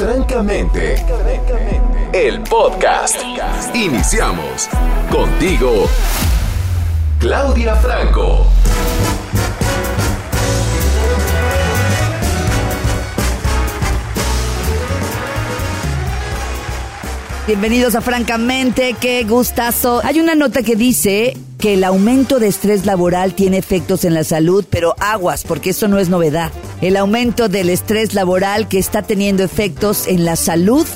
Francamente, el podcast. Iniciamos contigo, Claudia Franco. Bienvenidos a Francamente, qué gustazo. Hay una nota que dice que el aumento de estrés laboral tiene efectos en la salud, pero aguas, porque eso no es novedad. El aumento del estrés laboral que está teniendo efectos en la salud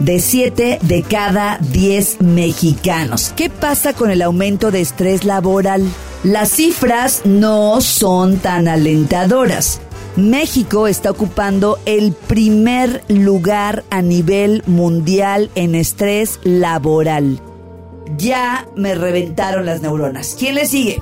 de 7 de cada 10 mexicanos. ¿Qué pasa con el aumento de estrés laboral? Las cifras no son tan alentadoras. México está ocupando el primer lugar a nivel mundial en estrés laboral. Ya me reventaron las neuronas. ¿Quién le sigue?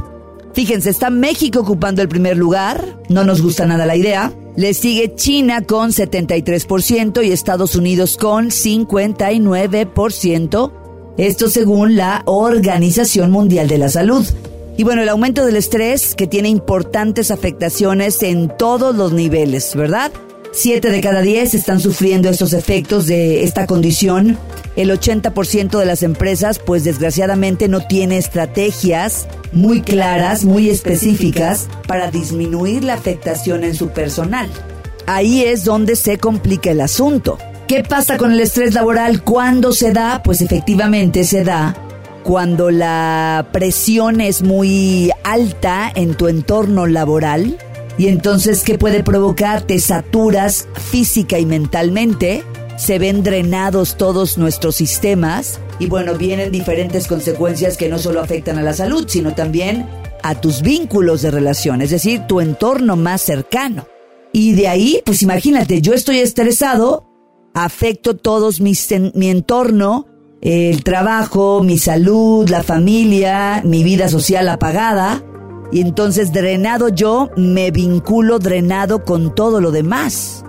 Fíjense, está México ocupando el primer lugar. No nos gusta nada la idea. Le sigue China con 73% y Estados Unidos con 59%. Esto según la Organización Mundial de la Salud. Y bueno, el aumento del estrés que tiene importantes afectaciones en todos los niveles, ¿verdad? Siete de cada diez están sufriendo estos efectos de esta condición. El 80% de las empresas, pues desgraciadamente no tiene estrategias muy claras, muy específicas para disminuir la afectación en su personal. Ahí es donde se complica el asunto. ¿Qué pasa con el estrés laboral? ¿Cuándo se da? Pues efectivamente se da cuando la presión es muy alta en tu entorno laboral y entonces ¿qué puede provocar? Te saturas física y mentalmente, se ven drenados todos nuestros sistemas y bueno, vienen diferentes consecuencias que no solo afectan a la salud, sino también a tus vínculos de relación, es decir, tu entorno más cercano. Y de ahí, pues imagínate, yo estoy estresado, afecto todos mi entorno, el trabajo, mi salud, la familia, mi vida social apagada. Y entonces drenado yo me vinculo drenado con todo lo demás.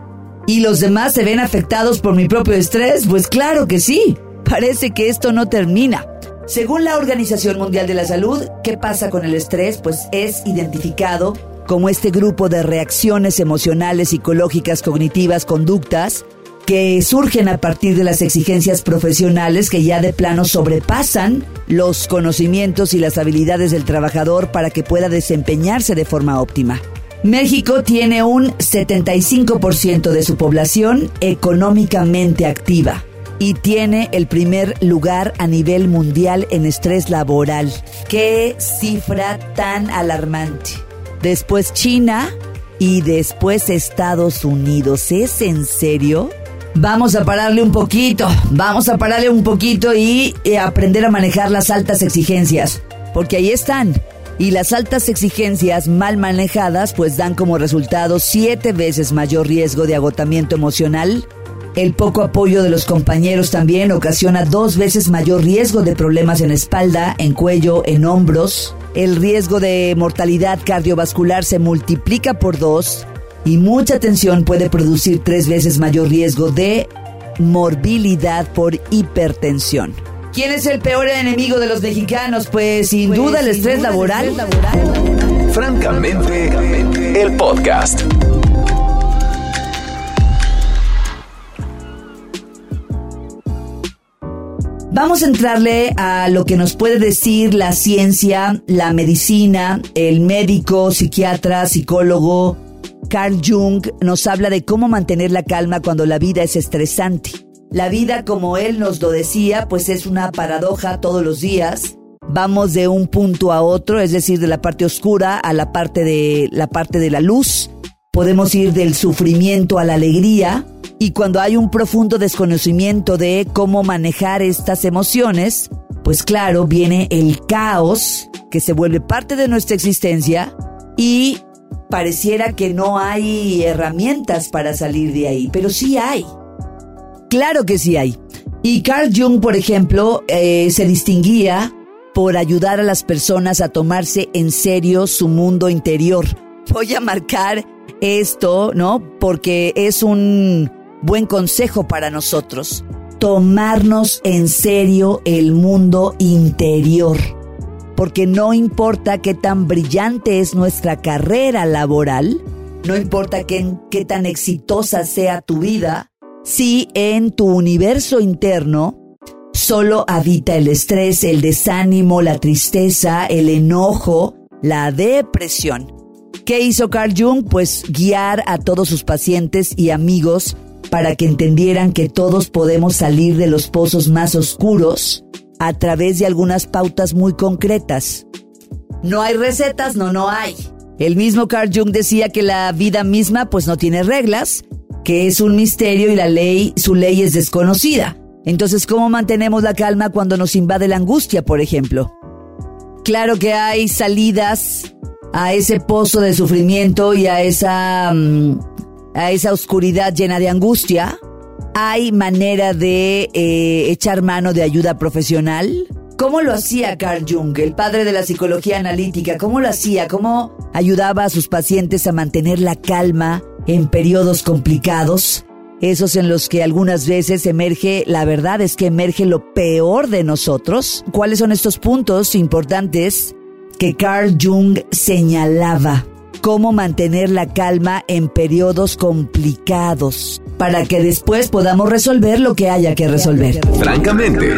¿Y los demás se ven afectados por mi propio estrés? Pues claro que sí. Parece que esto no termina. Según la Organización Mundial de la Salud, ¿qué pasa con el estrés? Pues es identificado como este grupo de reacciones emocionales, psicológicas, cognitivas, conductas que surgen a partir de las exigencias profesionales que ya de plano sobrepasan los conocimientos y las habilidades del trabajador para que pueda desempeñarse de forma óptima. México tiene un 75% de su población económicamente activa y tiene el primer lugar a nivel mundial en estrés laboral. ¡Qué cifra tan alarmante! Después China y después Estados Unidos. ¿Es en serio? Vamos a pararle un poquito, vamos a pararle un poquito y eh, aprender a manejar las altas exigencias, porque ahí están. Y las altas exigencias mal manejadas pues dan como resultado siete veces mayor riesgo de agotamiento emocional. El poco apoyo de los compañeros también ocasiona dos veces mayor riesgo de problemas en espalda, en cuello, en hombros. El riesgo de mortalidad cardiovascular se multiplica por dos y mucha tensión puede producir tres veces mayor riesgo de morbilidad por hipertensión. ¿Quién es el peor enemigo de los mexicanos? Pues sin pues, duda el estrés laboral. Francamente, el podcast. Vamos a entrarle a lo que nos puede decir la ciencia, la medicina, el médico, psiquiatra, psicólogo, Carl Jung nos habla de cómo mantener la calma cuando la vida es estresante. La vida, como él nos lo decía, pues es una paradoja todos los días. Vamos de un punto a otro, es decir, de la parte oscura a la parte de la parte de la luz. Podemos ir del sufrimiento a la alegría y cuando hay un profundo desconocimiento de cómo manejar estas emociones, pues claro, viene el caos que se vuelve parte de nuestra existencia y pareciera que no hay herramientas para salir de ahí, pero sí hay. Claro que sí hay. Y Carl Jung, por ejemplo, eh, se distinguía por ayudar a las personas a tomarse en serio su mundo interior. Voy a marcar esto, ¿no? Porque es un buen consejo para nosotros. Tomarnos en serio el mundo interior porque no importa qué tan brillante es nuestra carrera laboral, no importa qué, tan exitosa sea tu vida, si en tu universo interno solo habita el estrés, el desánimo, la tristeza, el enojo, la depresión. ¿Qué hizo Carl Jung? Pues guiar a todos sus pacientes y amigos para que entendieran que todos podemos salir de los pozos más oscuros a través de algunas pautas muy concretas. No hay recetas, no, no hay. El mismo Carl Jung decía que la vida misma pues no tiene reglas, que es un misterio y la ley, su ley es desconocida. Entonces, ¿cómo mantenemos la calma cuando nos invade la angustia, por ejemplo? Claro que hay salidas a ese pozo de sufrimiento y a esa, mm, a esa oscuridad llena de angustia. Hay manera de eh, echar mano de ayuda profesional. ¿Cómo lo hacía Carl Jung, el padre de la psicología analítica? ¿Cómo lo hacía? ¿Cómo ayudaba a sus pacientes a mantener la calma en periodos complicados? esos en los que algunas veces emerge, la verdad es que emerge lo peor de nosotros. ¿Cuáles son estos puntos importantes que Carl Jung señalaba? Cómo mantener la calma en periodos complicados para que después podamos resolver lo que haya que resolver. Francamente,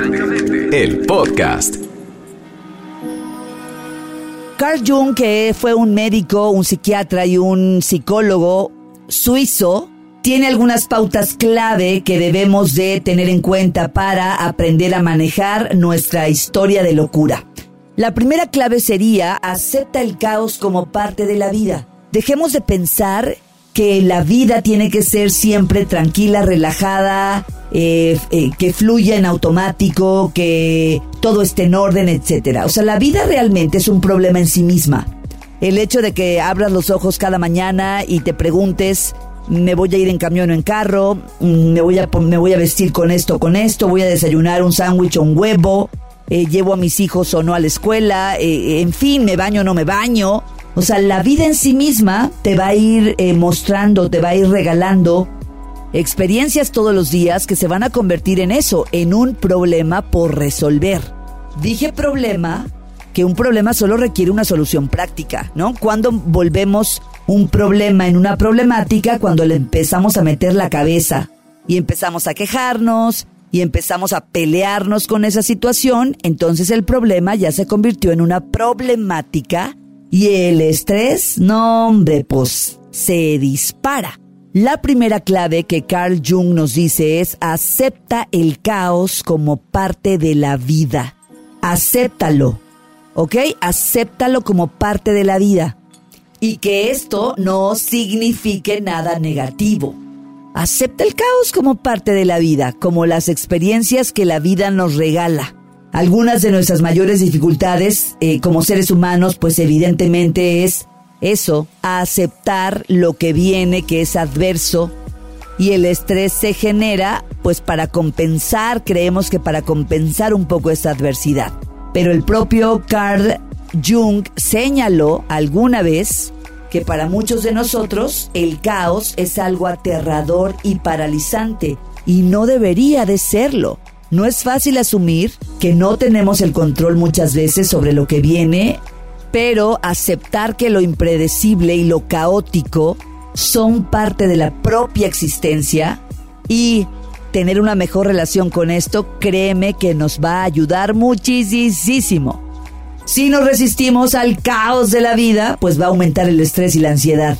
el podcast. Carl Jung, que fue un médico, un psiquiatra y un psicólogo suizo, tiene algunas pautas clave que debemos de tener en cuenta para aprender a manejar nuestra historia de locura. La primera clave sería acepta el caos como parte de la vida. Dejemos de pensar que la vida tiene que ser siempre tranquila, relajada, eh, eh, que fluya en automático, que todo esté en orden, etc. O sea, la vida realmente es un problema en sí misma. El hecho de que abras los ojos cada mañana y te preguntes me voy a ir en camión o en carro, mm, me voy a, me voy a vestir con esto, con esto, voy a desayunar un sándwich o un huevo, eh, llevo a mis hijos o no a la escuela, eh, en fin, me baño o no me baño. O sea, la vida en sí misma te va a ir eh, mostrando, te va a ir regalando experiencias todos los días que se van a convertir en eso, en un problema por resolver. Dije problema, que un problema solo requiere una solución práctica, ¿no? Cuando volvemos un problema en una problemática cuando le empezamos a meter la cabeza y empezamos a quejarnos y empezamos a pelearnos con esa situación, entonces el problema ya se convirtió en una problemática y el estrés, no hombre, pues se dispara. La primera clave que Carl Jung nos dice es acepta el caos como parte de la vida. Acéptalo, ¿ok? Acéptalo como parte de la vida y que esto no signifique nada negativo. Acepta el caos como parte de la vida, como las experiencias que la vida nos regala. Algunas de nuestras mayores dificultades eh, como seres humanos, pues evidentemente es eso, aceptar lo que viene, que es adverso, y el estrés se genera, pues para compensar, creemos que para compensar un poco esa adversidad. Pero el propio Carl Jung señaló alguna vez que para muchos de nosotros el caos es algo aterrador y paralizante y no debería de serlo. No es fácil asumir que no tenemos el control muchas veces sobre lo que viene, pero aceptar que lo impredecible y lo caótico son parte de la propia existencia y tener una mejor relación con esto, créeme que nos va a ayudar muchísimo. Si nos resistimos al caos de la vida, pues va a aumentar el estrés y la ansiedad.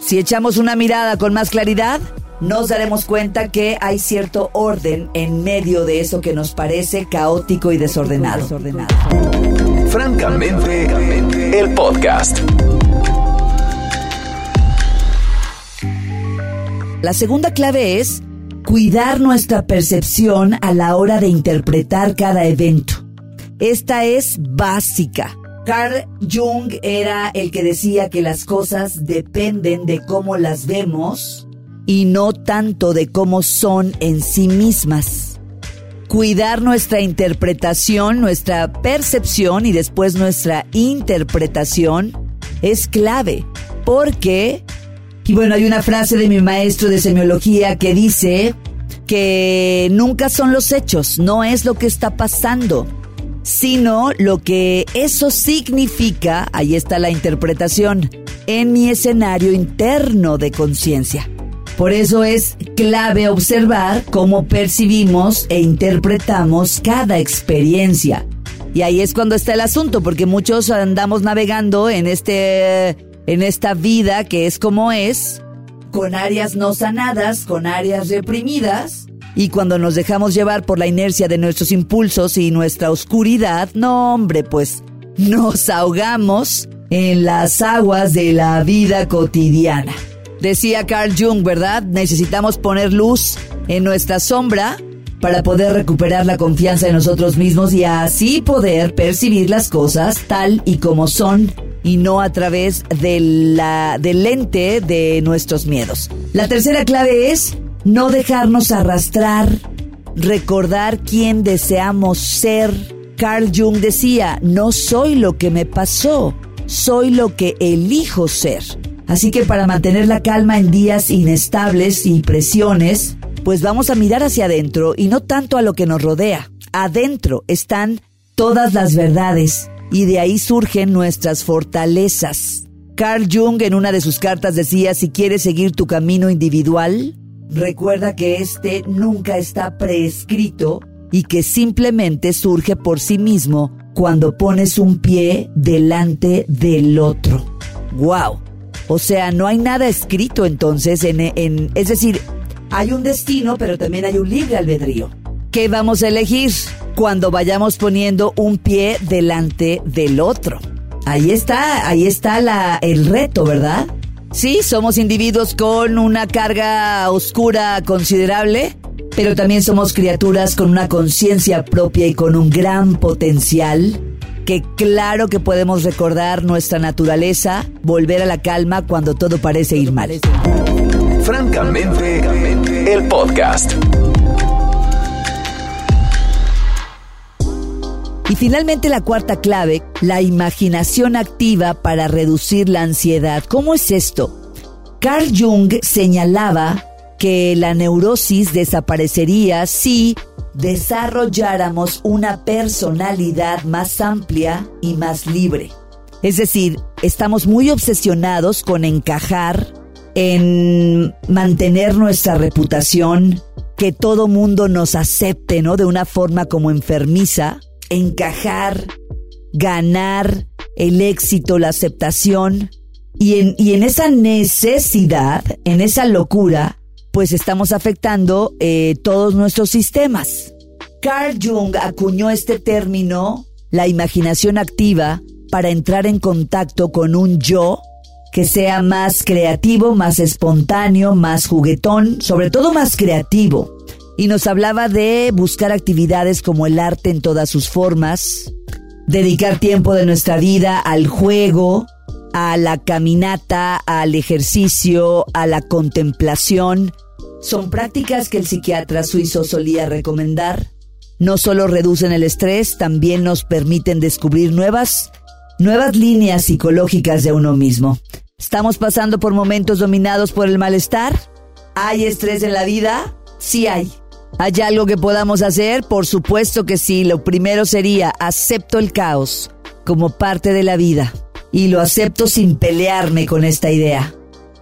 Si echamos una mirada con más claridad, nos daremos cuenta que hay cierto orden en medio de eso que nos parece caótico y desordenado. Francamente, el podcast. La segunda clave es cuidar nuestra percepción a la hora de interpretar cada evento. Esta es básica. Carl Jung era el que decía que las cosas dependen de cómo las vemos y no tanto de cómo son en sí mismas. Cuidar nuestra interpretación, nuestra percepción y después nuestra interpretación es clave porque, y bueno, hay una frase de mi maestro de semiología que dice que nunca son los hechos, no es lo que está pasando sino lo que eso significa, ahí está la interpretación, en mi escenario interno de conciencia. Por eso es clave observar cómo percibimos e interpretamos cada experiencia. Y ahí es cuando está el asunto, porque muchos andamos navegando en este en esta vida que es como es, con áreas no sanadas, con áreas reprimidas, y cuando nos dejamos llevar por la inercia de nuestros impulsos y nuestra oscuridad, no hombre, pues nos ahogamos en las aguas de la vida cotidiana. Decía Carl Jung, ¿verdad? Necesitamos poner luz en nuestra sombra para poder recuperar la confianza en nosotros mismos y así poder percibir las cosas tal y como son y no a través de la, del lente de nuestros miedos. La tercera clave es no dejarnos arrastrar, recordar quién deseamos ser. Carl Jung decía, no soy lo que me pasó, soy lo que elijo ser. Así que para mantener la calma en días inestables y presiones, pues vamos a mirar hacia adentro y no tanto a lo que nos rodea. Adentro están todas las verdades y de ahí surgen nuestras fortalezas. Carl Jung en una de sus cartas decía, si quieres seguir tu camino individual, recuerda que este nunca está prescrito y que simplemente surge por sí mismo cuando pones un pie delante del otro. ¡Wow! O sea, no hay nada escrito entonces en, en es decir, hay un destino, pero también hay un libre albedrío. ¿Qué vamos a elegir cuando vayamos poniendo un pie delante del otro? Ahí está, ahí está la, el reto, ¿verdad? Sí, somos individuos con una carga oscura considerable, pero también somos criaturas con una conciencia propia y con un gran potencial que claro que podemos recordar nuestra naturaleza, volver a la calma cuando todo parece ir mal. Francamente, el podcast. Y finalmente la cuarta clave, la imaginación activa para reducir la ansiedad. ¿Cómo es esto? Carl Jung señalaba que la neurosis desaparecería si desarrolláramos una personalidad más amplia y más libre. Es decir, estamos muy obsesionados con encajar, en mantener nuestra reputación, que todo mundo nos acepte, ¿no? De una forma como enfermiza, encajar, ganar el éxito, la aceptación. Y en, y en esa necesidad, en esa locura, pues estamos afectando eh, todos nuestros sistemas. Carl Jung acuñó este término, la imaginación activa, para entrar en contacto con un yo que sea más creativo, más espontáneo, más juguetón, sobre todo más creativo. Y nos hablaba de buscar actividades como el arte en todas sus formas, dedicar tiempo de nuestra vida al juego, a la caminata, al ejercicio, a la contemplación. Son prácticas que el psiquiatra suizo solía recomendar. No solo reducen el estrés, también nos permiten descubrir nuevas, nuevas líneas psicológicas de uno mismo. ¿Estamos pasando por momentos dominados por el malestar? ¿Hay estrés en la vida? Sí hay. ¿Hay algo que podamos hacer? Por supuesto que sí. Lo primero sería acepto el caos como parte de la vida. Y lo acepto sin pelearme con esta idea.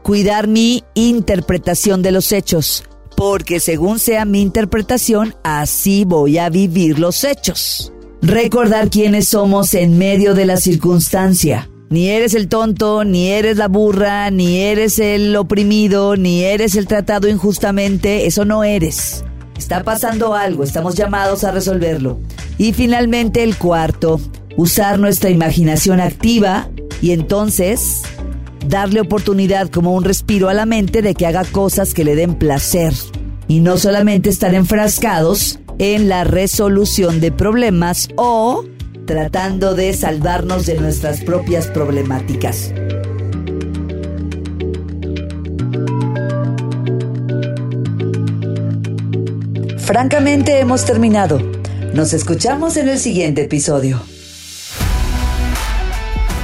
Cuidar mi interpretación de los hechos. Porque según sea mi interpretación, así voy a vivir los hechos. Recordar quiénes somos en medio de la circunstancia ni eres el tonto, ni eres la burra, ni eres el oprimido, ni eres el tratado injustamente. Eso no eres. Está pasando algo, estamos llamados a resolverlo. Y finalmente el cuarto, usar nuestra imaginación activa y entonces darle oportunidad como un respiro a la mente de que haga cosas que le den placer. Y no solamente estar enfrascados en la resolución de problemas o tratando de salvarnos de nuestras propias problemáticas. Francamente hemos terminado. Nos escuchamos en el siguiente episodio.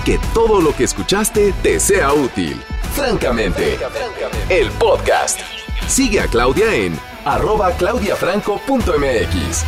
Que todo lo que escuchaste te sea útil. Francamente, el podcast. Sigue a Claudia en arroba claudiafranco.mx.